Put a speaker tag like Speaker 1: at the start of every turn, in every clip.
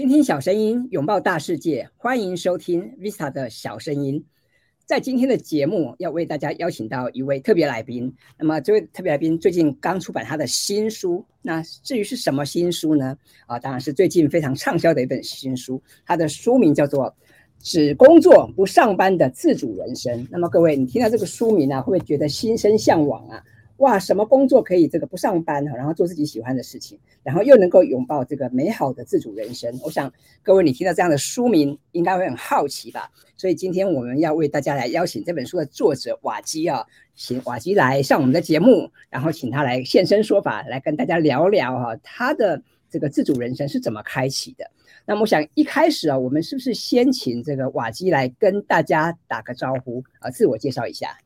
Speaker 1: 倾听小声音，拥抱大世界，欢迎收听 Vista 的小声音。在今天的节目，要为大家邀请到一位特别来宾。那么，这位特别来宾最近刚出版他的新书。那至于是什么新书呢？啊，当然是最近非常畅销的一本新书。它的书名叫做《只工作不上班的自主人生》。那么，各位，你听到这个书名啊，会不会觉得心生向往啊？哇，什么工作可以这个不上班，然后做自己喜欢的事情，然后又能够拥抱这个美好的自主人生？我想各位你听到这样的书名，应该会很好奇吧？所以今天我们要为大家来邀请这本书的作者瓦基啊，请瓦基来上我们的节目，然后请他来现身说法，来跟大家聊聊哈、他的这个自主人生是怎么开启的？那么我想一开始啊，我们是不是先请这个瓦基来跟大家打个招呼啊，自我介绍一下？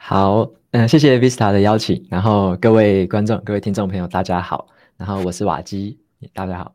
Speaker 2: 好，嗯、呃，谢谢 Vista 的邀请，然后各位观众、各位听众朋友，大家好，然后我是瓦基，大家好。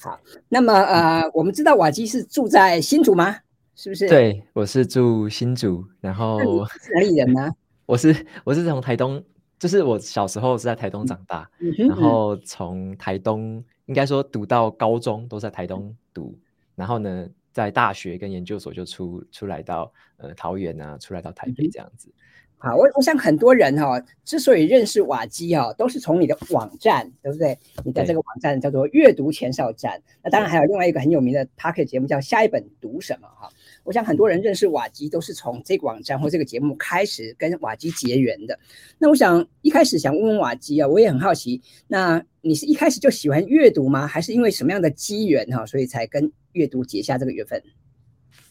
Speaker 1: 好，那么呃，我们知道瓦基是住在新竹吗？是不是？
Speaker 2: 对，我是住新竹，然后
Speaker 1: 是哪里人呢？
Speaker 2: 我是我是从台东，就是我小时候是在台东长大，嗯、然后从台东应该说读到高中都在台东读，然后呢。在大学跟研究所就出出来到呃桃园啊，出来到台北这样子。
Speaker 1: 好，我我想很多人哈、哦，之所以认识瓦基哈、哦，都是从你的网站，对不对？你的这个网站叫做阅读前哨站。那当然还有另外一个很有名的 p a r k e t 节目叫下一本读什么哈。我想很多人认识瓦基都是从这个网站或这个节目开始跟瓦基结缘的。那我想一开始想问问瓦基啊，我也很好奇，那你是一开始就喜欢阅读吗？还是因为什么样的机缘哈，所以才跟阅读结下这个缘分。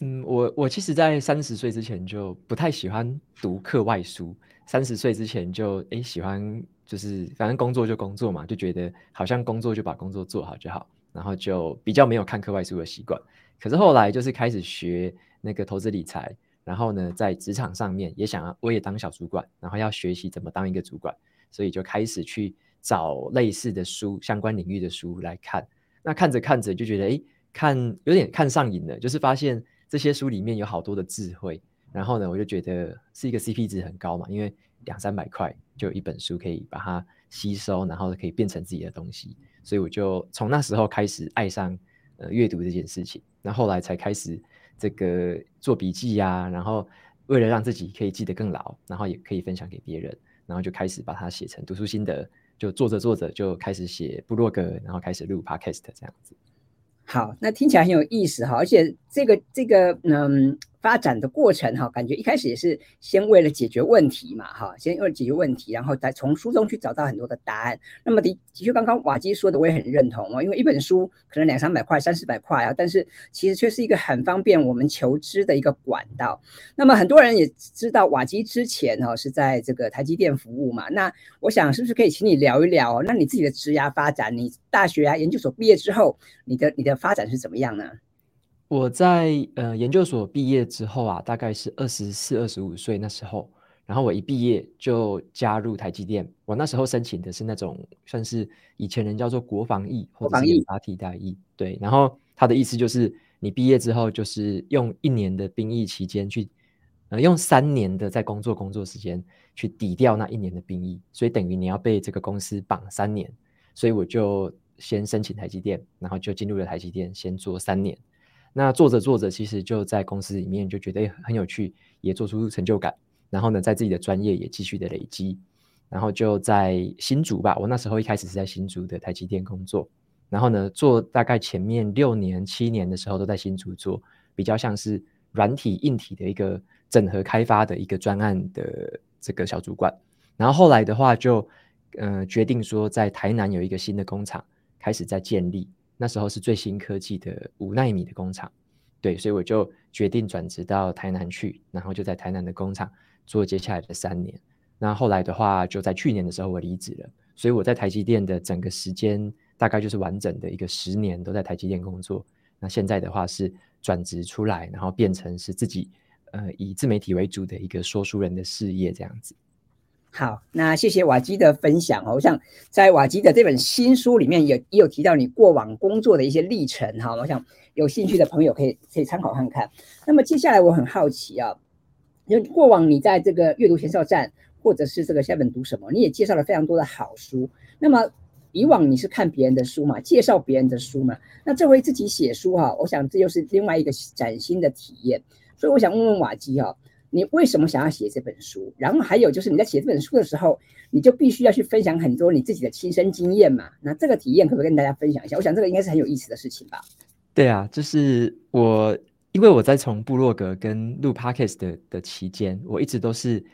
Speaker 2: 嗯，我我其实，在三十岁之前就不太喜欢读课外书。三十岁之前就诶喜欢，就是反正工作就工作嘛，就觉得好像工作就把工作做好就好，然后就比较没有看课外书的习惯。可是后来就是开始学那个投资理财，然后呢，在职场上面也想要我也当小主管，然后要学习怎么当一个主管，所以就开始去找类似的书，相关领域的书来看。那看着看着就觉得诶。看有点看上瘾了，就是发现这些书里面有好多的智慧，然后呢，我就觉得是一个 CP 值很高嘛，因为两三百块就有一本书可以把它吸收，然后可以变成自己的东西，所以我就从那时候开始爱上呃阅读这件事情，那后，来才开始这个做笔记呀、然后为了让自己可以记得更牢，然后也可以分享给别人，然后就开始把它写成读书心得，就做着做着就开始写部落格，然后开始录 Podcast 这样子。
Speaker 1: 好，那听起来很有意思哈，而且这个这个嗯。发展的过程哈，感觉一开始也是先为了解决问题嘛哈，先为了解决问题，然后再从书中去找到很多的答案。那么的的确，刚刚瓦基说的我也很认同哦，因为一本书可能两三百块、三四百块啊，但是其实却是一个很方便我们求知的一个管道。那么很多人也知道瓦基之前哈是在这个台积电服务嘛，那我想是不是可以请你聊一聊？那你自己的职涯发展，你大学啊、研究所毕业之后，你的你的发展是怎么样呢？
Speaker 2: 我在呃研究所毕业之后啊，大概是二十四、二十五岁那时候，然后我一毕业就加入台积电。我那时候申请的是那种算是以前人叫做国防役或者是研发替代役，对。然后他的意思就是，你毕业之后就是用一年的兵役期间去，呃，用三年的在工作工作时间去抵掉那一年的兵役，所以等于你要被这个公司绑三年。所以我就先申请台积电，然后就进入了台积电，先做三年。那做着做着，其实就在公司里面就觉得很有趣，也做出成就感。然后呢，在自己的专业也继续的累积。然后就在新竹吧，我那时候一开始是在新竹的台积电工作。然后呢，做大概前面六年、七年的时候都在新竹做，比较像是软体、硬体的一个整合开发的一个专案的这个小主管。然后后来的话就，就呃决定说在台南有一个新的工厂开始在建立。那时候是最新科技的五奈米的工厂，对，所以我就决定转职到台南去，然后就在台南的工厂做接下来的三年。那后来的话，就在去年的时候我离职了，所以我在台积电的整个时间大概就是完整的一个十年都在台积电工作。那现在的话是转职出来，然后变成是自己呃以自媒体为主的一个说书人的事业这样子。
Speaker 1: 好，那谢谢瓦基的分享哦。我想在瓦基的这本新书里面也也有提到你过往工作的一些历程哈。我想有兴趣的朋友可以可以参考看看。那么接下来我很好奇啊，因为过往你在这个阅读前哨站或者是这个下本读什么，你也介绍了非常多的好书。那么以往你是看别人的书嘛，介绍别人的书嘛，那这回自己写书哈，我想这又是另外一个崭新的体验。所以我想问问瓦基哈，你为什么想要写这本书？然后还有就是你在写这本书的时候，你就必须要去分享很多你自己的亲身经验嘛。那这个体验可不可以跟大家分享一下？我想这个应该是很有意思的事情吧。
Speaker 2: 对啊，就是我，因为我在从部落格跟录 Podcast 的的期间，我一直都是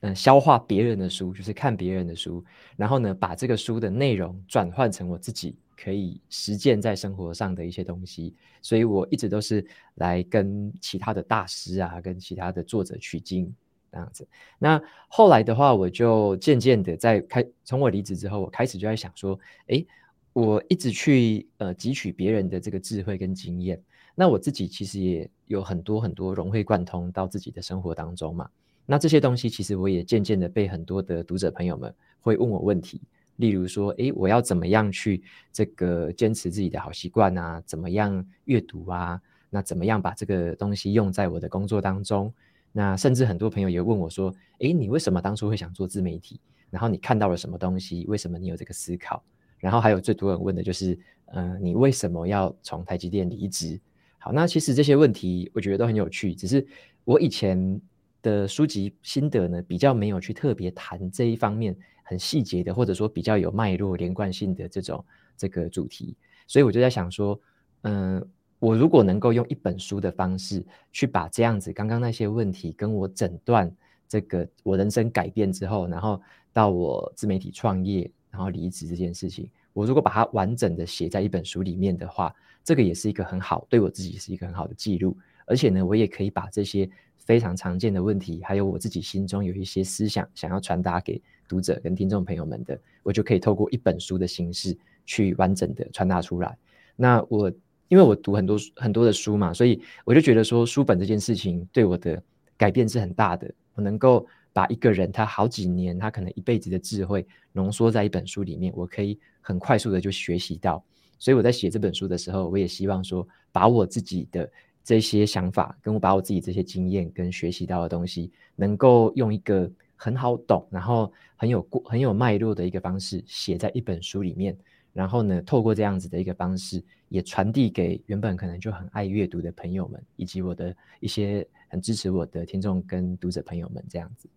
Speaker 2: 嗯消化别人的书，就是看别人的书，然后呢把这个书的内容转换成我自己可以实践在生活上的一些东西，所以我一直都是来跟其他的大师啊，跟其他的作者取经这样子。那后来的话，我就渐渐的在开，从我离职之后，我开始就在想说，诶。我一直去呃汲取别人的这个智慧跟经验，那我自己其实也有很多很多融会贯通到自己的生活当中嘛。那这些东西其实我也渐渐的被很多的读者朋友们会问我问题，例如说，诶，我要怎么样去这个坚持自己的好习惯啊？怎么样阅读啊？那怎么样把这个东西用在我的工作当中？那甚至很多朋友也问我说，诶，你为什么当初会想做自媒体？然后你看到了什么东西？为什么你有这个思考？然后还有最多人问的就是，嗯、你为什么要从台积电离职？好，那其实这些问题我觉得都很有趣，只是我以前的书籍心得呢，比较没有去特别谈这一方面很细节的，或者说比较有脉络连贯性的这种这个主题，所以我就在想说，嗯、我如果能够用一本书的方式去把这样子刚刚那些问题跟我诊断这个我人生改变之后，然后到我自媒体创业。然后离职这件事情，我如果把它完整的写在一本书里面的话，这个也是一个很好，对我自己是一个很好的记录。而且呢，我也可以把这些非常常见的问题，还有我自己心中有一些思想想要传达给读者跟听众朋友们的，我就可以透过一本书的形式去完整的传达出来。那我因为我读很多很多的书嘛，所以我就觉得说书本这件事情对我的改变是很大的。我能够。把一个人他好几年，他可能一辈子的智慧浓缩在一本书里面，我可以很快速的就学习到。所以我在写这本书的时候，我也希望说，把我自己的这些想法，跟我把我自己这些经验跟学习到的东西，能够用一个很好懂，然后很有过很有脉络的一个方式写在一本书里面。然后呢，透过这样子的一个方式，也传递给原本可能就很爱阅读的朋友们，以及我的一些很支持我的听众跟读者朋友们，这样子。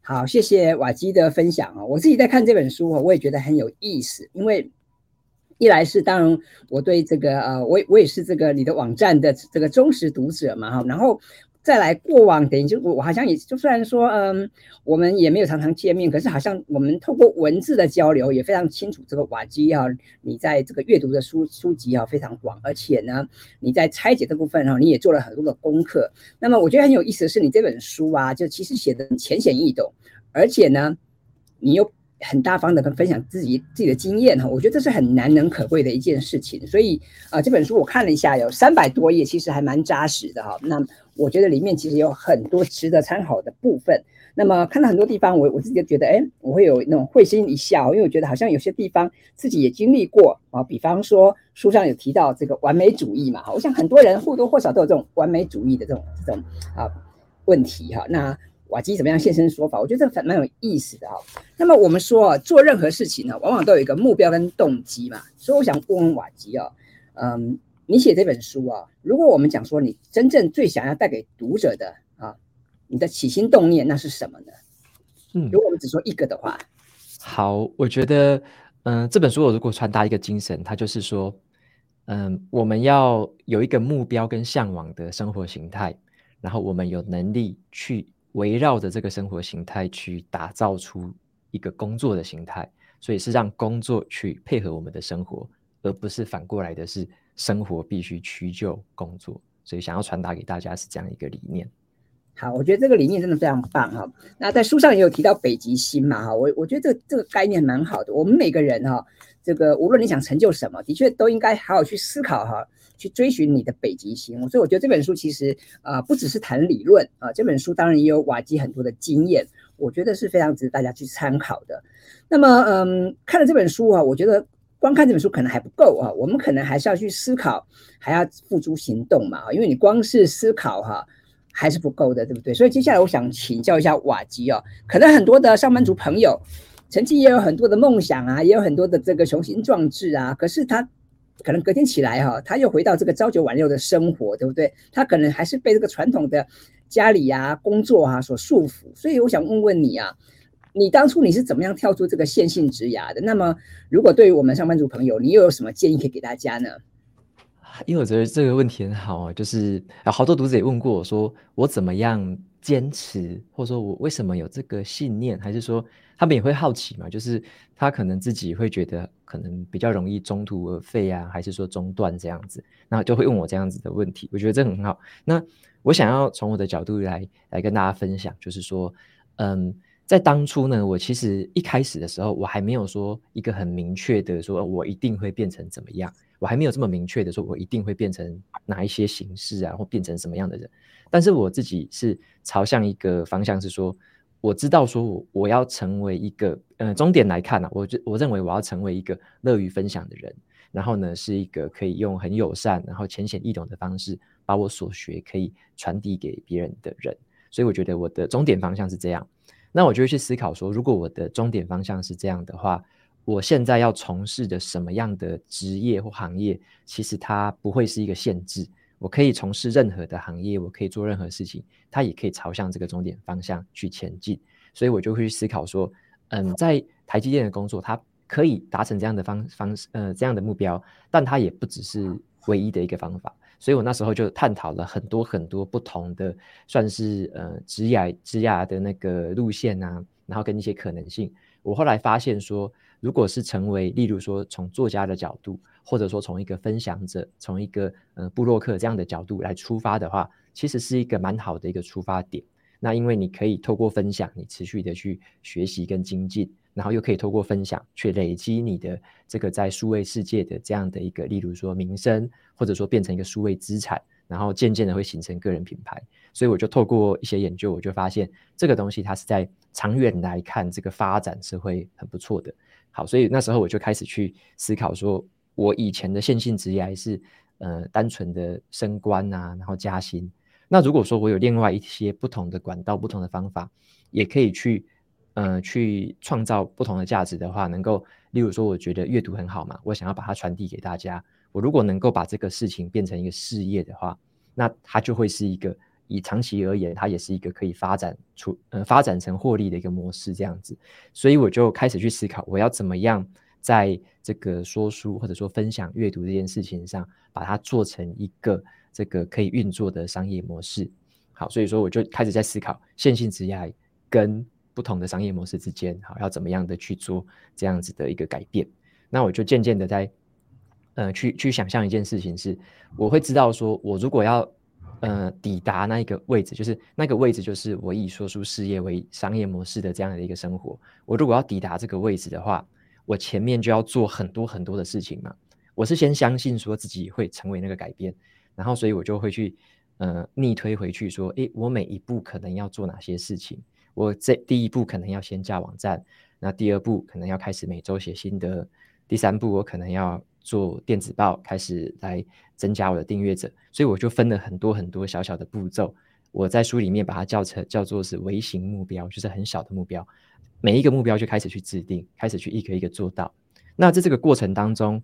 Speaker 1: 好，谢谢瓦基的分享啊！我自己在看这本书啊，我也觉得很有意思。因为一来是当然我对这个呃，我我也是这个你的网站的这个忠实读者嘛哈，然后。再来过往，等于就我我好像也就虽然说，嗯，我们也没有常常见面，可是好像我们透过文字的交流也非常清楚。这个瓦基啊，你在这个阅读的书书籍啊非常广，而且呢，你在拆解这部分哈，你也做了很多的功课。那么我觉得很有意思的是，你这本书啊，就其实写的浅显易懂，而且呢，你又。很大方的跟分享自己自己的经验哈，我觉得这是很难能可贵的一件事情。所以啊、这本书我看了一下，有三百多页，其实还蛮扎实的哈。那我觉得里面其实有很多值得参考的部分。那么看到很多地方，我我自己觉得，哎，我会有那种会心一笑，因为我觉得好像有些地方自己也经历过啊。比方说书上有提到这个完美主义嘛，我想很多人或多或少都有这种完美主义的这种这种啊问题哈。那瓦基怎么样现身说法？我觉得这蛮蛮有意思的哈。那么我们说做任何事情呢，往往都有一个目标跟动机嘛。所以我想问问瓦基啊，嗯，你写这本书啊，如果我们讲说你真正最想要带给读者的啊，你的起心动念那是什么呢？嗯，如果我们只说一个的话，
Speaker 2: 好，我觉得，嗯，这本书我如果传达一个精神，它就是说，嗯，我们要有一个目标跟向往的生活形态，然后我们有能力去。围绕着这个生活形态去打造出一个工作的形态，所以是让工作去配合我们的生活，而不是反过来的是生活必须屈就工作。所以想要传达给大家是这样一个理念。
Speaker 1: 好，我觉得这个理念真的非常棒哈。那在书上也有提到北极星嘛哈，我我觉得这个这个概念蛮好的。我们每个人哈，这个无论你想成就什么，的确都应该好好去思考哈。去追寻你的北极星，所以我觉得这本书其实啊、不只是谈理论啊、这本书当然也有瓦基很多的经验，我觉得是非常值得大家去参考的。那么，嗯，看了这本书啊，我觉得光看这本书可能还不够啊，我们可能还是要去思考，还要付诸行动嘛，因为你光是思考哈、还是不够的，对不对？所以接下来我想请教一下瓦基哦，可能很多的上班族朋友。曾经也有很多的梦想啊，也有很多的这个雄心壮志啊，可是他可能隔天起来哈、他又回到这个朝九晚六的生活，对不对？他可能还是被这个传统的家里啊、工作啊所束缚。所以我想问问你啊，你当初你是怎么样跳出这个线性职涯的？那么，如果对于我们上班族朋友，你又有什么建议可以给大家呢？
Speaker 2: 因为我觉得这个问题很好啊，就是好多读者也问过我说，我怎么样坚持，或者说我为什么有这个信念，还是说他们也会好奇嘛？就是他可能自己会觉得可能比较容易中途而废啊，还是说中断这样子，那就会问我这样子的问题。我觉得这很好。那我想要从我的角度来来跟大家分享，就是说，嗯，在当初呢，我其实一开始的时候，我还没有说一个很明确的说，我一定会变成怎么样。我还没有这么明确的说，我一定会变成哪一些形式啊，或变成什么样的人。但是我自己是朝向一个方向，是说，我知道说我我要成为一个，呃，终点来看呢，啊，我就我认为我要成为一个乐于分享的人，然后呢，是一个可以用很友善，然后浅显易懂的方式，把我所学可以传递给别人的人。所以我觉得我的终点方向是这样。那我就会去思考说，如果我的终点方向是这样的话。我现在要从事的什么样的职业或行业，其实它不会是一个限制。我可以从事任何的行业，我可以做任何事情，它也可以朝向这个终点方向去前进。所以我就会去思考说，嗯，在台积电的工作，它可以达成这样的方方式，呃，这样的目标，但它也不只是唯一的一个方法。所以我那时候就探讨了很多很多不同的，算是呃职涯职涯的那个路线啊，然后跟一些可能性。我后来发现说，如果是成为，例如说从作家的角度，或者说从一个分享者，从一个呃布洛克这样的角度来出发的话，其实是一个蛮好的一个出发点。那因为你可以透过分享，你持续的去学习跟精进，然后又可以透过分享去累积你的这个在数位世界的这样的一个，例如说名声，或者说变成一个数位资产。然后渐渐的会形成个人品牌，所以我就透过一些研究，我就发现这个东西它是在长远来看，这个发展是会很不错的。好，所以那时候我就开始去思考，说我以前的线性职业还是呃单纯的升官啊，然后加薪。那如果说我有另外一些不同的管道、不同的方法，也可以去呃去创造不同的价值的话，能够例如说，我觉得阅读很好嘛，我想要把它传递给大家。我如果能够把这个事情变成一个事业的话，那它就会是一个以长期而言，它也是一个可以发展出呃发展成获利的一个模式这样子。所以我就开始去思考，我要怎么样在这个说书或者说分享阅读这件事情上，把它做成一个这个可以运作的商业模式。好，所以说我就开始在思考线性职业跟不同的商业模式之间，好，要怎么样的去做这样子的一个改变。那我就渐渐的在。呃，去去想象一件事情是，我会知道说，我如果要呃抵达那一个位置，就是那个位置就是我以说书事业为商业模式的这样的一个生活。我如果要抵达这个位置的话，我前面就要做很多很多的事情嘛。我是先相信说自己会成为那个改变，然后所以我就会去呃逆推回去说，诶，我每一步可能要做哪些事情？我这第一步可能要先架网站，那第二步可能要开始每周写心得，第三步我可能要。做电子报，开始来增加我的订阅者，所以我就分了很多很多小小的步骤。我在书里面把它叫成叫做是微型目标，就是很小的目标。每一个目标就开始去制定，开始去一个一个做到。那在这个过程当中，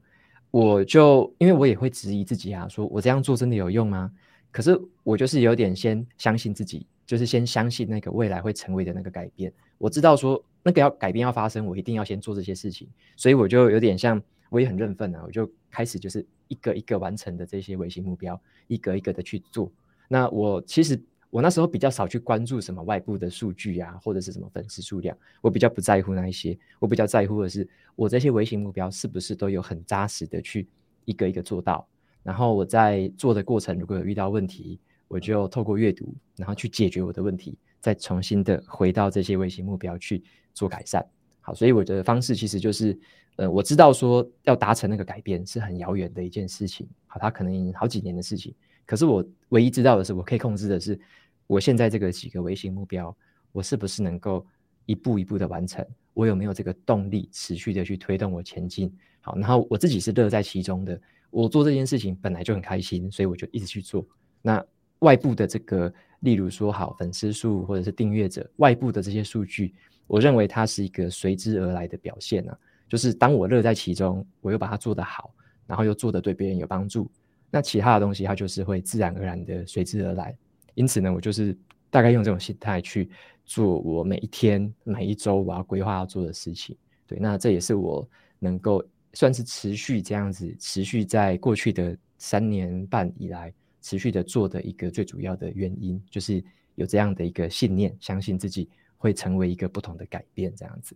Speaker 2: 我就因为我也会质疑自己啊，说我这样做真的有用吗？可是我就是有点先相信自己，就是先相信那个未来会成为的那个改变。我知道说那个要改变要发生，我一定要先做这些事情，所以我就有点像。我也很认份啊，我就开始就是一个一个完成的这些微型目标，一个一个的去做。那我其实我那时候比较少去关注什么外部的数据啊，或者是什么粉丝数量，我比较不在乎那一些。我比较在乎的是，我这些微型目标是不是都有很扎实的去一个一个做到。然后我在做的过程，如果有遇到问题，我就透过阅读，然后去解决我的问题，再重新的回到这些微型目标去做改善。好，所以我的方式其实就是。呃，我知道说要达成那个改变是很遥远的一件事情，好，它可能已经好几年的事情。可是我唯一知道的是，我可以控制的是，我现在这个几个微型目标，我是不是能够一步一步的完成？我有没有这个动力持续的去推动我前进？好，然后我自己是乐在其中的，我做这件事情本来就很开心，所以我就一直去做。那外部的这个，例如说好粉丝数或者是订阅者，外部的这些数据。我认为它是一个随之而来的表现呢、啊。就是当我乐在其中，我又把它做得好，然后又做得对别人有帮助，那其他的东西它就是会自然而然的随之而来。因此呢，我就是大概用这种心态去做我每一天、每一周我要规划要做的事情。对，那这也是我能够算是持续这样子，持续在过去的三年半以来持续的做的一个最主要的原因，就是有这样的一个信念，相信自己会成为一个不同的改变，这样子。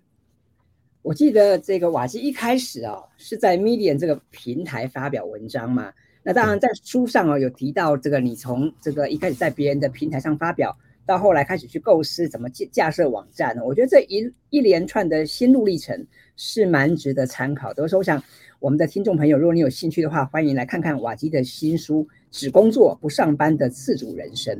Speaker 1: 我记得这个瓦基一开始、哦，是在 Medium 这个平台发表文章嘛。那当然在书上哦有提到这个，你从这个一开始在别人的平台上发表，到后来开始去构思怎么架架设网站。我觉得这一一连串的心路历程是蛮值得参考的。所以我想我们的听众朋友，如果你有兴趣的话，欢迎来看看瓦基的新书《只工作不上班的自主人生》。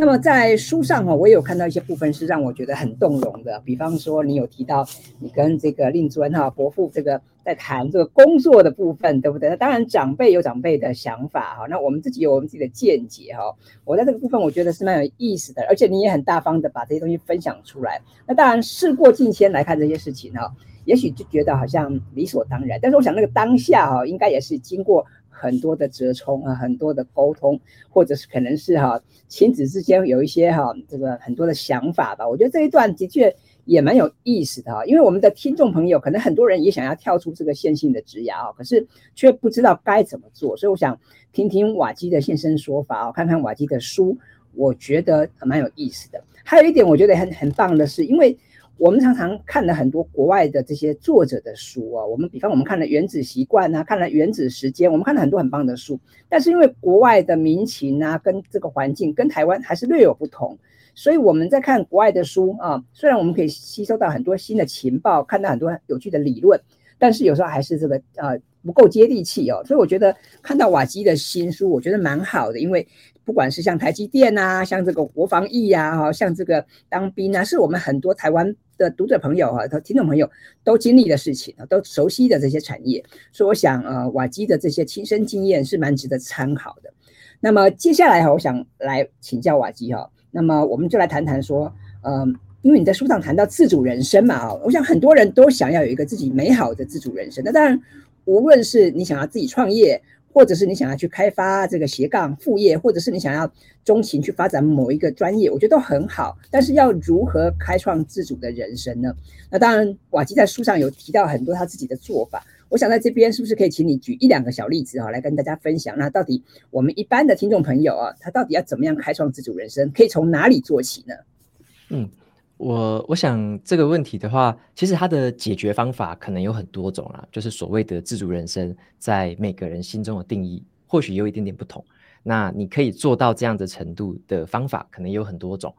Speaker 1: 那么在书上哈，我也有看到一些部分是让我觉得很动容的。比方说，你有提到你跟这个令尊哈伯父这个在谈这个工作的部分，对不对？那当然长辈有长辈的想法哈，那我们自己有我们自己的见解哈。我在这个部分我觉得是蛮有意思的，而且你也很大方的把这些东西分享出来。那当然事过境迁来看这些事情哈，也许就觉得好像理所当然，但是我想那个当下哈，应该也是经过。很多的折冲啊，很多的沟通，或者是可能是哈亲子之间有一些哈这个很多的想法吧。我觉得这一段的确也蛮有意思的哈，因为我们的听众朋友可能很多人也想要跳出这个线性的职涯啊，可是却不知道该怎么做，所以我想听听瓦基的现身说法啊，看看瓦基的书，我觉得蛮有意思的。还有一点我觉得很很棒的是，因为。我们常常看了很多国外的这些作者的书啊，我们比方我们看了《原子习惯》啊，看了《原子时间》，我们看了很多很棒的书。但是因为国外的民情啊，跟这个环境跟台湾还是略有不同，所以我们在看国外的书啊，虽然我们可以吸收到很多新的情报，看到很多有趣的理论，但是有时候还是这个呃不够接地气哦。所以我觉得看到瓦基的新书，我觉得蛮好的，因为。不管是像台积电啊，像这个国防役呀，哈，像这个当兵啊，是我们很多台湾的读者朋友哈、和听众朋友都经历的事情啊，都熟悉的这些产业，所以我想，呃，瓦基的这些亲身经验是蛮值得参考的。那么接下来哈，我想来请教瓦基哈，那么我们就来谈谈说，呃，因为你在书上谈到自主人生嘛，啊，我想很多人都想要有一个自己美好的自主人生。那当然，无论是你想要自己创业。或者是你想要去开发这个斜杠副业，或者是你想要钟情去发展某一个专业，我觉得都很好。但是要如何开创自主的人生呢？那当然，瓦基在书上有提到很多他自己的做法。我想在这边是不是可以请你举一两个小例子啊，来跟大家分享？那到底我们一般的听众朋友啊，他到底要怎么样开创自主人生？可以从哪里做起呢？
Speaker 2: 嗯。我我想这个问题的话，其实它的解决方法可能有很多种啦。就是所谓的自主人生，在每个人心中的定义，或许有一点点不同。那你可以做到这样的程度的方法，可能有很多种。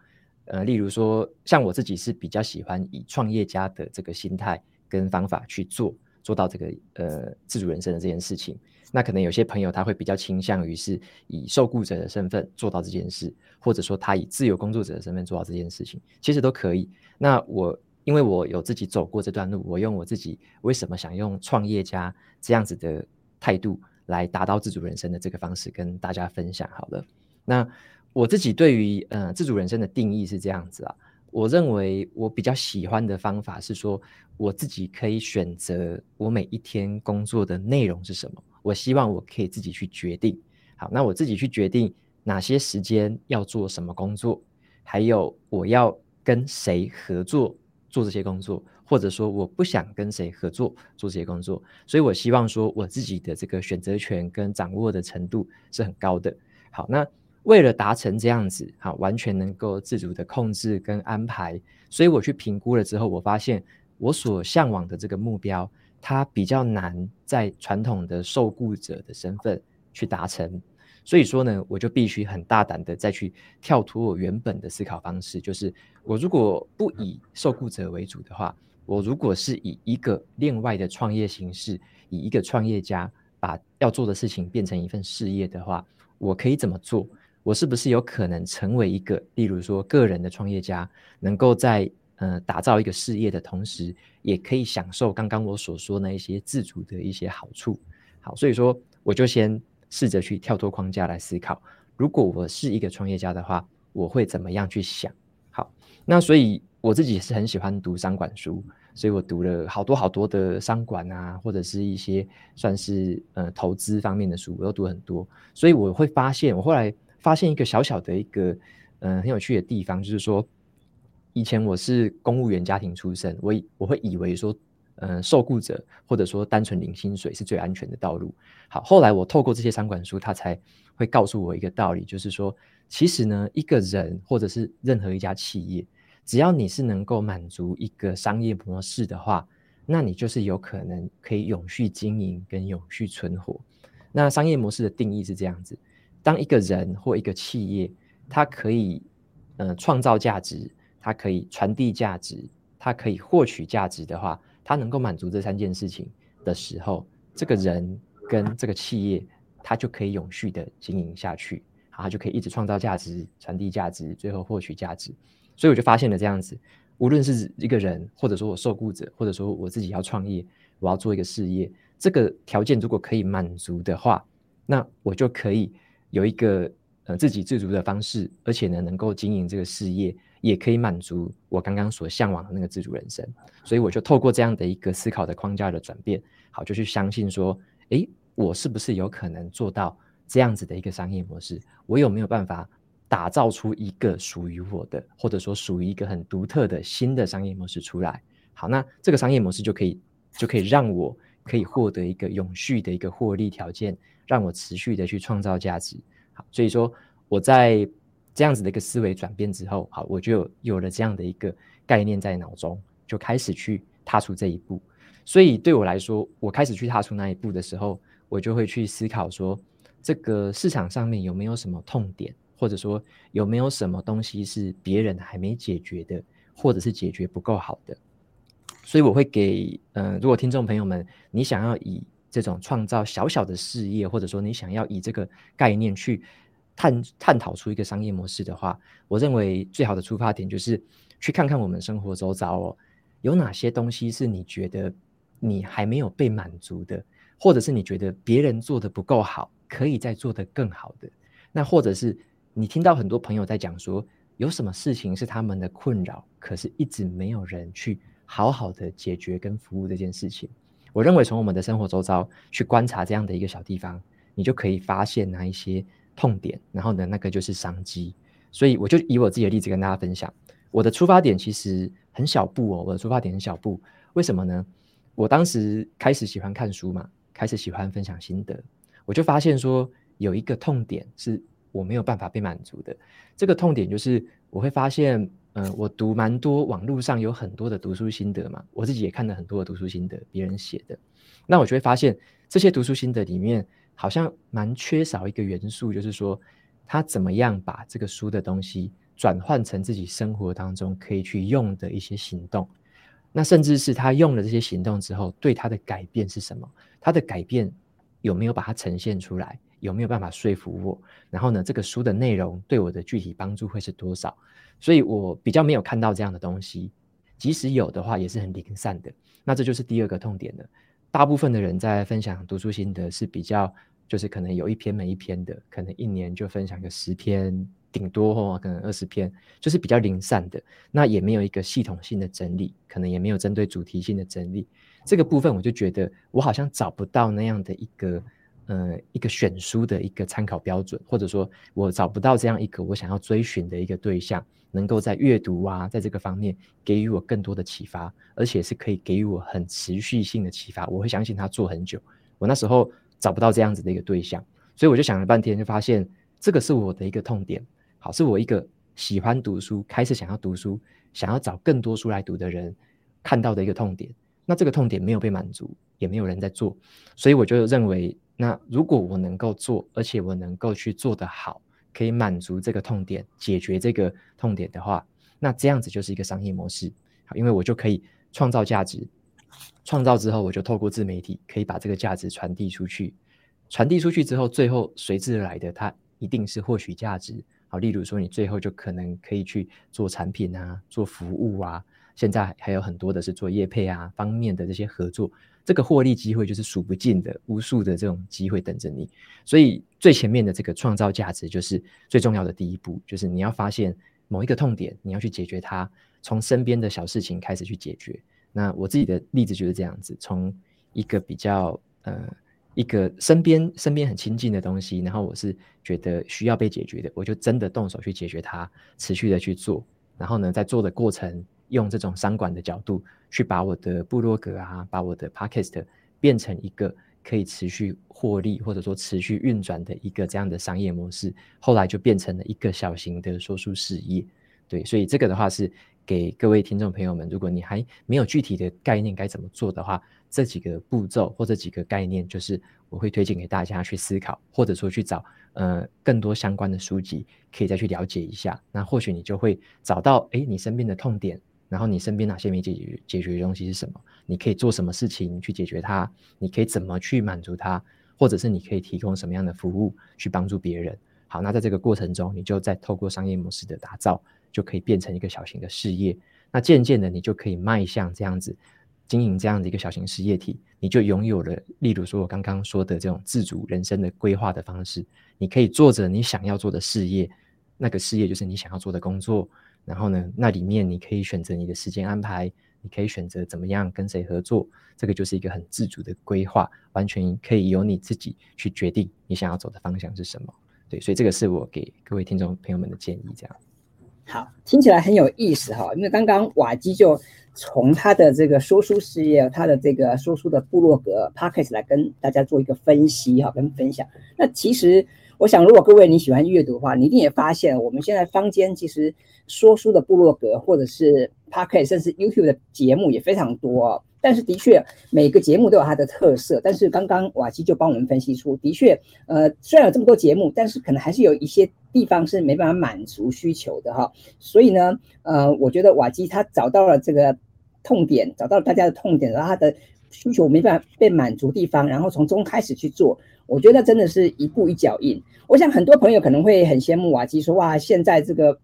Speaker 2: 呃，例如说，像我自己是比较喜欢以创业家的这个心态跟方法去做，做到这个呃自主人生的这件事情。那可能有些朋友他会比较倾向于是以受雇者的身份做到这件事，或者说他以自由工作者的身份做到这件事情，其实都可以。那我因为我有自己走过这段路，我用我自己为什么想用创业家这样子的态度来达到自主人生的这个方式跟大家分享好了。那我自己对于呃自主人生的定义是这样子啊，我认为我比较喜欢的方法是说，我自己可以选择我每一天工作的内容是什么。我希望我可以自己去决定，好，那我自己去决定哪些时间要做什么工作，还有我要跟谁合作做这些工作，或者说我不想跟谁合作做这些工作，所以我希望说我自己的这个选择权跟掌握的程度是很高的。好，那为了达成这样子，好，完全能够自主的控制跟安排，所以我去评估了之后，我发现我所向往的这个目标。它比较难在传统的受雇者的身份去达成，所以说呢，我就必须很大胆的再去跳脱我原本的思考方式，就是我如果不以受雇者为主的话，我如果是以一个另外的创业形式，以一个创业家把要做的事情变成一份事业的话，我可以怎么做？我是不是有可能成为一个，例如说个人的创业家，能够在呃，打造一个事业的同时，也可以享受刚刚我所说那一些自主的一些好处。好，所以说我就先试着去跳脱框架来思考，如果我是一个创业家的话，我会怎么样去想？好，那所以我自己是很喜欢读商管书，所以我读了好多好多的商管啊，或者是一些算是呃投资方面的书，我都读很多。所以我会发现，我后来发现一个小小的一个嗯、呃、很有趣的地方，就是说，以前我是公务员家庭出身，我我会以为说，嗯、受雇者或者说单纯领薪水是最安全的道路。好，后来我透过这些商管书，他才会告诉我一个道理，就是说，其实呢，一个人或者是任何一家企业。只要你是能够满足一个商业模式的话，那你就是有可能可以永续经营跟永续存活。那商业模式的定义是这样子：当一个人或一个企业，它可以呃创造价值，它可以传递价值，它可以获取价值的话，它能够满足这三件事情的时候，这个人跟这个企业，它就可以永续的经营下去，好，它就可以一直创造价值、传递价值，最后获取价值。所以我就发现了这样子，无论是一个人，或者说我受雇者，或者说我自己要创业，我要做一个事业，这个条件如果可以满足的话，那我就可以有一个呃自给自足的方式，而且呢能够经营这个事业，也可以满足我刚刚所向往的那个自主人生。所以我就透过这样的一个思考的框架的转变，好，就去相信说，诶，我是不是有可能做到这样子的一个商业模式？我有没有办法？打造出一个属于我的，或者说属于一个很独特的新的商业模式出来。好，那这个商业模式就可以就可以让我可以获得一个永续的一个获利条件，让我持续的去创造价值。好，所以说我在这样子的一个思维转变之后，好，我就有，了这样的一个概念在脑中，就开始去踏出这一步。所以对我来说，我开始去踏出那一步的时候，我就会去思考说，这个市场上面有没有什么痛点？或者说有没有什么东西是别人还没解决的，或者是解决不够好的？所以我会给，嗯、如果听众朋友们，你想要以这种创造小小的事业，或者说你想要以这个概念去探探讨出一个商业模式的话，我认为最好的出发点就是去看看我们生活周遭哦，有哪些东西是你觉得你还没有被满足的，或者是你觉得别人做得不够好，可以再做得更好的，那或者是。你听到很多朋友在讲说，有什么事情是他们的困扰，可是一直没有人去好好的解决跟服务这件事情。我认为从我们的生活周遭去观察这样的一个小地方，你就可以发现哪一些痛点，然后呢，那个就是商机。所以我就以我自己的例子跟大家分享，我的出发点其实很小步哦，我的出发点很小步。为什么呢？我当时开始喜欢看书嘛，开始喜欢分享心得，我就发现说有一个痛点是。我没有办法被满足的这个痛点就是，我会发现，嗯、我读蛮多网络上有很多的读书心得嘛，我自己也看了很多的读书心得，别人写的，那我就会发现这些读书心得里面好像蛮缺少一个元素，就是说他怎么样把这个书的东西转换成自己生活当中可以去用的一些行动，那甚至是他用了这些行动之后，对他的改变是什么？他的改变有没有把它呈现出来？有没有办法说服我？然后呢，这个书的内容对我的具体帮助会是多少？所以我比较没有看到这样的东西，即使有的话，也是很零散的。那这就是第二个痛点了。大部分的人在分享读书心得是比较，就是可能有一篇没一篇的，可能一年就分享个十篇，顶多或可能二十篇，就是比较零散的。那也没有一个系统性的整理，可能也没有针对主题性的整理。这个部分我就觉得我好像找不到那样的一个。呃，一个选书的一个参考标准，或者说我找不到这样一个我想要追寻的一个对象，能够在阅读啊，在这个方面给予我更多的启发，而且是可以给予我很持续性的启发，我会相信他做很久。我那时候找不到这样子的一个对象，所以我就想了半天，就发现这个是我的一个痛点。好，是我一个喜欢读书，开始想要读书，想要找更多书来读的人看到的一个痛点。那这个痛点没有被满足，也没有人在做，所以我就认为。那如果我能够做，而且我能够去做得好，可以满足这个痛点，解决这个痛点的话，那这样子就是一个商业模式。好，因为我就可以创造价值，创造之后，我就透过自媒体可以把这个价值传递出去，传递出去之后，最后随之而来的，它一定是获取价值。好，例如说你最后就可能可以去做产品啊，做服务啊，现在还有很多的是做业配啊方面的这些合作。这个获利机会就是数不尽的，无数的这种机会等着你。所以最前面的这个创造价值，就是最重要的第一步，就是你要发现某一个痛点，你要去解决它，从身边的小事情开始去解决。那我自己的例子就是这样子，从一个比较呃一个身边身边很亲近的东西，然后我是觉得需要被解决的，我就真的动手去解决它，持续的去做。然后呢，在做的过程，用这种商管的角度去把我的部落格啊，把我的 podcast 变成一个可以持续获利或者说持续运转的一个这样的商业模式。后来就变成了一个小型的说书事业。对，所以这个的话是。给各位听众朋友们，如果你还没有具体的概念该怎么做的话，这几个步骤或者几个概念，就是我会推荐给大家去思考，或者说去找呃更多相关的书籍，可以再去了解一下。那或许你就会找到，诶，你身边的痛点，然后你身边哪些没解决解决的东西是什么？你可以做什么事情去解决它？你可以怎么去满足它？或者是你可以提供什么样的服务去帮助别人？好，那在这个过程中，你就再透过商业模式的打造。就可以变成一个小型的事业，那渐渐的你就可以迈向这样子经营这样的一个小型事业体，你就拥有了，例如说我刚刚说的这种自主人生的规划的方式，你可以做着你想要做的事业，那个事业就是你想要做的工作，然后呢，那里面你可以选择你的时间安排，你可以选择怎么样跟谁合作，这个就是一个很自主的规划，完全可以由你自己去决定你想要走的方向是什么。对，所以这个是我给各位听众朋友们的建议，这样。
Speaker 1: 好，听起来很有意思哈，因为刚刚瓦基就从他的这个说书事业，他的这个说书的部落格 Podcast 来跟大家做一个分析哈，跟分享。那其实我想，如果各位你喜欢阅读的话，你一定也发现，我们现在坊间其实说书的部落格或者是 Podcast，甚至 YouTube 的节目也非常多。但是的确，每个节目都有它的特色。但是刚刚瓦基就帮我们分析出，的确，呃，虽然有这么多节目，但是可能还是有一些地方是没办法满足需求的哈。所以呢，呃，我觉得瓦基他找到了这个痛点，找到了大家的痛点，然后他的需求没办法被满足地方，然后从中开始去做，我觉得真的是一步一脚印。我想很多朋友可能会很羡慕瓦基，说哇，现在这个。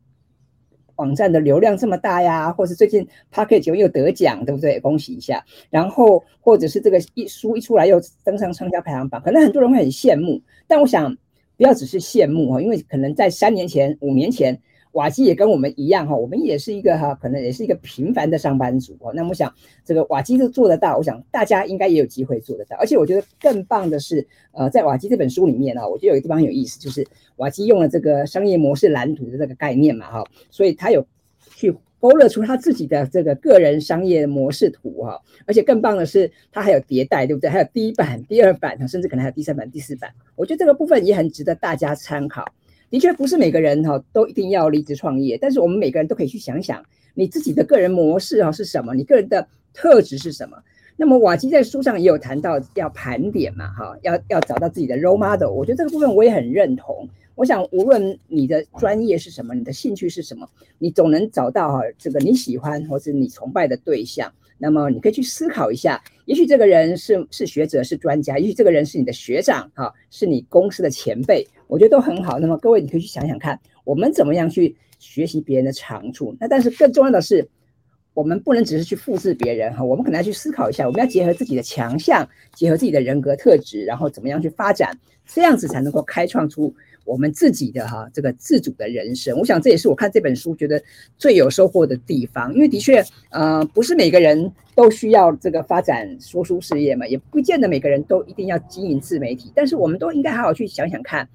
Speaker 1: 网站的流量这么大呀，或是最近 Podcast 又得奖，对不对？恭喜一下。然后或者是这个一书一出来又登上畅销排行榜，可能很多人会很羡慕。但我想不要只是羡慕哈，因为可能在三年前、五年前。瓦基也跟我们一样哈，我们也是一个哈，可能也是一个平凡的上班族哦。那我想，这个瓦基都做得到，我想大家应该也有机会做得到。而且我觉得更棒的是，呃，在瓦基这本书里面呢，我觉得有一个地方很有意思，就是瓦基用了这个商业模式蓝图的这个概念嘛哈，所以他有去勾勒出他自己的这个个人商业模式图哈。而且更棒的是，他还有迭代，对不对？还有第一版、第二版，甚至可能还有第三版、第四版。我觉得这个部分也很值得大家参考。的确不是每个人哈都一定要离职创业，但是我们每个人都可以去想想你自己的个人模式哈是什么，你个人的特质是什么。那么瓦基在书上也有谈到要盘点嘛哈，要要找到自己的 role model。我觉得这个部分我也很认同。我想无论你的专业是什么，你的兴趣是什么，你总能找到哈这个你喜欢或是你崇拜的对象。那么你可以去思考一下，也许这个人是是学者是专家，也许这个人是你的学长哈，是你公司的前辈。我觉得都很好。那么各位，你可以去想想看，我们怎么样去学习别人的长处？那但是更重要的是，我们不能只是去复制别人哈，我们可能要去思考一下，我们要结合自己的强项，结合自己的人格特质，然后怎么样去发展，这样子才能够开创出我们自己的哈这个自主的人生。我想这也是我看这本书觉得最有收获的地方，因为的确，呃，不是每个人都需要这个发展说书事业嘛，也不见得每个人都一定要经营自媒体，但是我们都应该好好去想想看。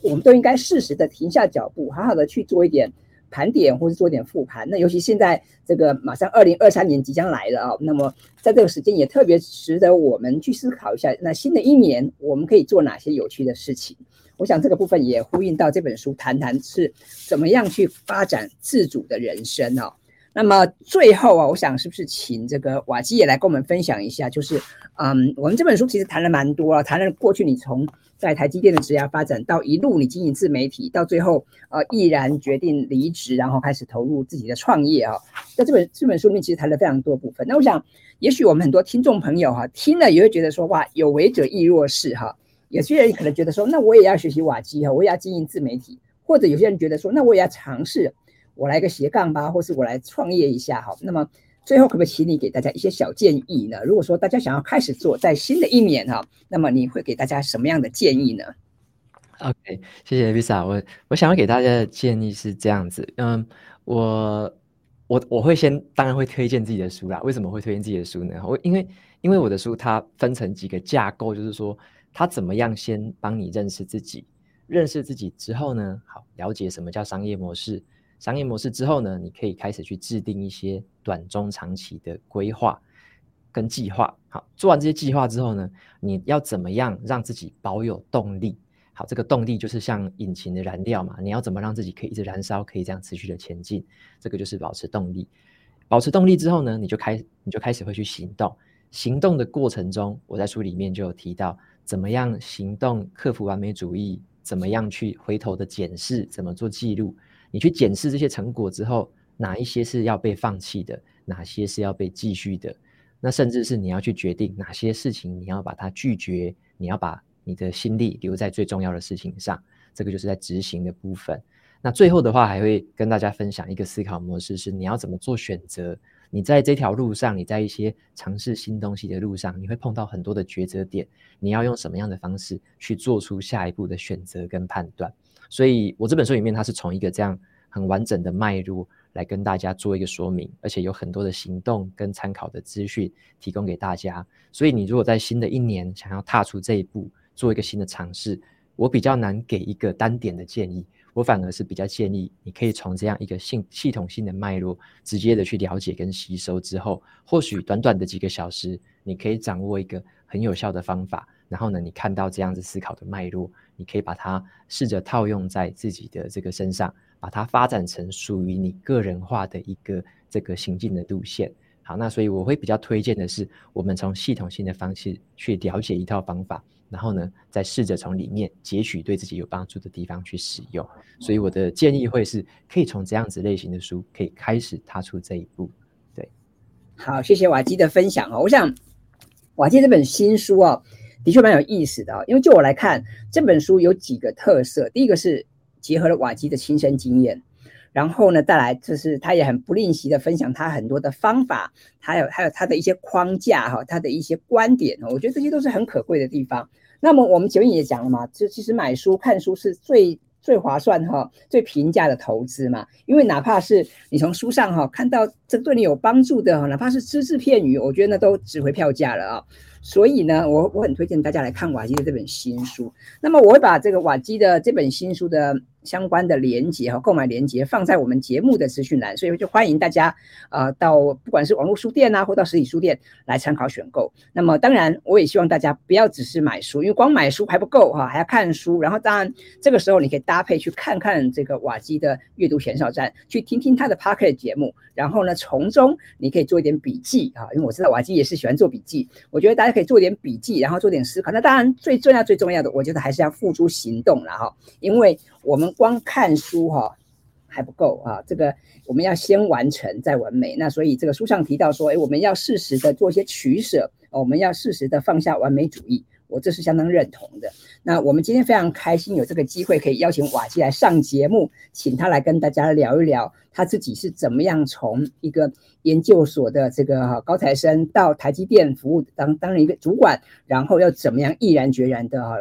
Speaker 1: 我们都应该适时的停下脚步，好好的去做一点盘点，或是做一点复盘。那尤其现在这个马上二零二三年即将来了啊，那么在这个时间也特别值得我们去思考一下，那新的一年我们可以做哪些有趣的事情？我想这个部分也呼应到这本书，谈谈是怎么样去发展自主的人生哦。那么最后啊，我想是不是请这个瓦基也来跟我们分享一下，就是嗯，我们这本书其实谈了蛮多啊，谈了过去你从在台积电的职涯发展，到一路你经营自媒体，到最后呃毅然决定离职，然后开始投入自己的创业啊。在这本这本书里面其实谈了非常多部分。那我想，也许我们很多听众朋友哈、啊，听了也会觉得说哇，有为者亦若是哈。有些人可能觉得说，那我也要学习瓦基哈，我也要经营自媒体，或者有些人觉得说，那我也要尝试。我来个斜杠吧，或是我来创业一下，好。那么最后可不可以请你给大家一些小建议呢？如果说大家想要开始做，在新的一年哈，那么你会给大家什么样的建议呢
Speaker 2: ？OK，谢谢 Visa。我我想要给大家的建议是这样子，嗯，我我我会先当然会推荐自己的书啦。为什么会推荐自己的书呢？我因为因为我的书它分成几个架构，就是说他怎么样先帮你认识自己，认识自己之后呢，好了解什么叫商业模式，商业模式之后呢，你可以开始去制定一些短中长期的规划。跟计划，好，做完这些计划之后呢，你要怎么样让自己保有动力？好，这个动力就是像引擎的燃料嘛，你要怎么让自己可以一直燃烧，可以这样持续的前进？这个就是保持动力。保持动力之后呢，你就开，你就开始会去行动。行动的过程中，我在书里面就有提到，怎么样行动克服完美主义，怎么样去回头的检视，怎么做记录。你去检视这些成果之后，哪一些是要被放弃的，哪些是要被继续的？那甚至是你要去决定哪些事情你要把它拒绝，你要把你的心力留在最重要的事情上，这个就是在执行的部分。那最后的话，还会跟大家分享一个思考模式，是你要怎么做选择。你在这条路上，你在一些尝试新东西的路上，你会碰到很多的抉择点，你要用什么样的方式去做出下一步的选择跟判断。所以我这本书里面，它是从一个这样很完整的脉络。来跟大家做一个说明，而且有很多的行动跟参考的资讯提供给大家。所以你如果在新的一年想要踏出这一步，做一个新的尝试，我比较难给一个单点的建议，我反而是比较建议你可以从这样一个系系统性的脉络，直接的去了解跟吸收之后，或许短短的几个小时，你可以掌握一个很有效的方法。然后呢，你看到这样子思考的脉络，你可以把它试着套用在自己的这个身上。把它发展成属于你个人化的一个这个行进的路线。好，那所以我会比较推荐的是，我们从系统性的方式去了解一套方法，然后呢，再试着从里面截取对自己有帮助的地方去使用。所以我的建议会是，可以从这样子类型的书可以开始踏出这一步。对，
Speaker 1: 好，谢谢瓦基的分享哦。我想瓦基这本新书啊，的确蛮有意思的啊，因为就我来看，这本书有几个特色，第一个是。结合了瓦基的亲身经验，然后呢，再来就是他也很不吝惜的分享他很多的方法，还有还有他的一些框架哈，他的一些观点，我觉得这些都是很可贵的地方。那么我们前面也讲了嘛，就其实买书看书是最最划算哈，最平价的投资嘛，因为哪怕是你从书上哈看到这对你有帮助的，哪怕是只字片语，我觉得那都值回票价了啊。所以呢，我我很推荐大家来看瓦基的这本新书。那么我会把这个瓦基的这本新书的相关的连接和购买连接放在我们节目的资讯栏，所以就欢迎大家呃到不管是网络书店啊，或到实体书店来参考选购。那么当然，我也希望大家不要只是买书，因为光买书还不够哈，还要看书。然后当然这个时候你可以搭配去看看这个瓦基的阅读前哨站，去听听他的 Podcast 节目，然后呢从中你可以做一点笔记啊，因为我知道瓦基也是喜欢做笔记，我觉得大家可以做点笔记，然后做点思考。那当然最重要最重要的，我觉得还是要付诸行动了哈，因为我们。光看书哈还不够啊，这个我们要先完成再完美。那所以这个书上提到说，哎，我们要适时的做一些取舍，我们要适时的放下完美主义，我这是相当认同的。那我们今天非常开心有这个机会可以邀请瓦基来上节目，请他来跟大家聊一聊他自己是怎么样从一个研究所的这个高材生到台积电服务当当一个主管，然后要怎么样毅然决然的哈。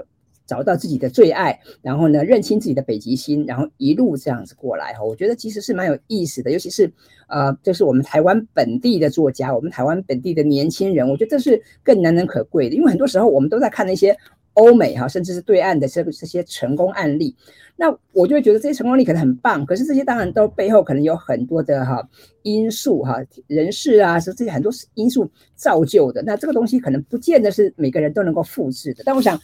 Speaker 1: 找到自己的最爱，然后呢，认清自己的北极星，然后一路这样子过来哈，我觉得其实是蛮有意思的，尤其是呃，这是我们台湾本地的作家，我们台湾本地的年轻人，我觉得这是更难能可贵的，因为很多时候我们都在看那些欧美哈，甚至是对岸的这这些成功案例，那我就会觉得这些成功案例可能很棒，可是这些当然都背后可能有很多的哈因素哈，人事啊，是这些很多因素造就的，那这个东西可能不见得是每个人都能够复制的，但我想。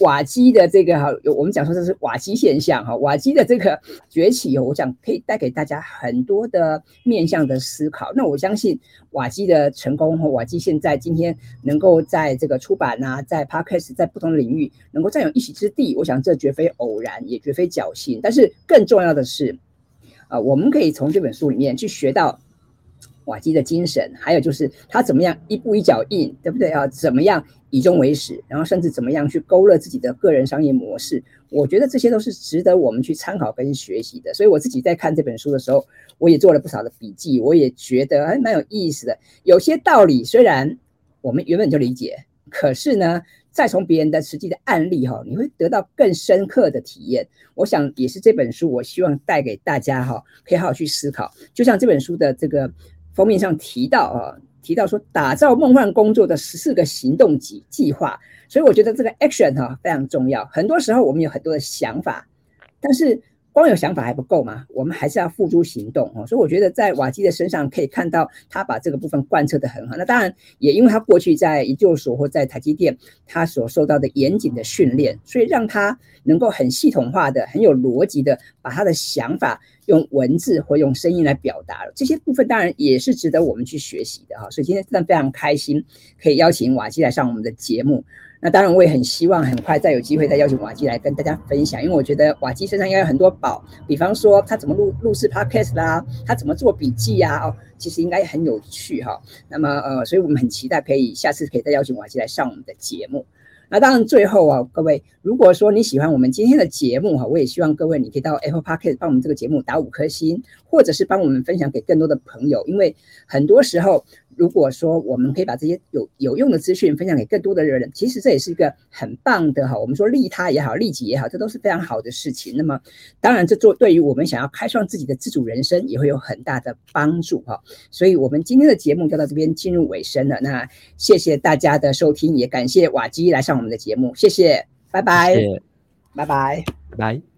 Speaker 1: 瓦基的这个哈，我们讲说这是瓦基现象哈，瓦基的这个崛起，我想可以带给大家很多的面向的思考。那我相信瓦基的成功和瓦基现在今天能够在这个出版啊，在 Podcast，在不同的领域能够占有一席之地，我想这绝非偶然，也绝非侥幸。但是更重要的是，啊，我们可以从这本书里面去学到。瓦基的精神，还有就是他怎么样一步一脚印，对不对啊？怎么样以终为始，然后甚至怎么样去勾勒自己的个人商业模式？我觉得这些都是值得我们去参考跟学习的。所以我自己在看这本书的时候，我也做了不少的笔记，我也觉得还蛮有意思的。有些道理虽然我们原本就理解，可是呢，再从别人的实际的案例哈，你会得到更深刻的体验。我想也是这本书，我希望带给大家哈，可以好好去思考。就像这本书的这个封面上提到啊，提到说打造梦幻工作的十四个行动计计划。所以我觉得这个 action 哈非常重要。很多时候我们有很多的想法，但是。光有想法还不够吗？我们还是要付诸行动哦。所以我觉得在瓦基的身上可以看到他把这个部分贯彻得很好。那当然也因为他过去在研究所或在台积电，他所受到的严谨的训练，所以让他能够很系统化的、很有逻辑的把他的想法用文字或用声音来表达了。这些部分当然也是值得我们去学习的哈。所以今天真的非常开心，可以邀请瓦基来上我们的节目。那当然，我也很希望很快再有机会再邀请瓦基来跟大家分享，因为我觉得瓦基身上应该有很多宝，比方说他怎么录录制 Podcast 啦，他怎么做笔记呀，哦，其实应该很有趣哈。那么呃，所以我们很期待可以下次可以再邀请瓦基来上我们的节目。那当然，最后啊，各位，如果说你喜欢我们今天的节目哈，我也希望各位你可以到 Apple Podcast 帮我们这个节目打五颗星，或者是帮我们分享给更多的朋友，因为很多时候。如果说我们可以把这些有有用的资讯分享给更多的人，其实这也是一个很棒的哈。我们说利他也好，利己也好，这都是非常好的事情。那么，当然这做对于我们想要开创自己的自主人生也会有很大的帮助哈。所以，我们今天的节目就到这边进入尾声了。那谢谢大家的收听，也感谢瓦基来上我们的节目，谢谢，拜拜，
Speaker 2: 谢谢，
Speaker 1: 拜拜，
Speaker 2: 拜拜。